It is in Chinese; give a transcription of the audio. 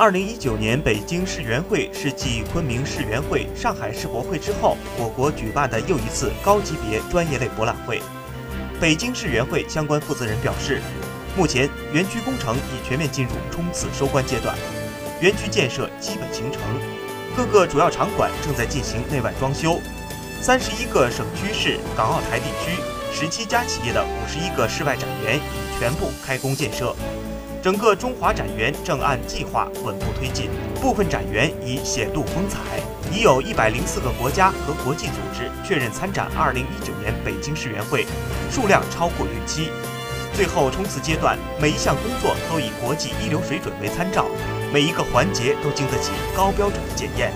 二零一九年北京世园会是继昆明世园会、上海世博会之后，我国举办的又一次高级别专业类博览会。北京世园会相关负责人表示，目前园区工程已全面进入冲刺收官阶段，园区建设基本形成，各个主要场馆正在进行内外装修，三十一个省区市、港澳台地区、十七家企业的五十一个室外展园已全部开工建设。整个中华展园正按计划稳步推进，部分展园已显露风采，已有一百零四个国家和国际组织确认参展二零一九年北京世园会，数量超过预期。最后冲刺阶段，每一项工作都以国际一流水准为参照，每一个环节都经得起高标准的检验。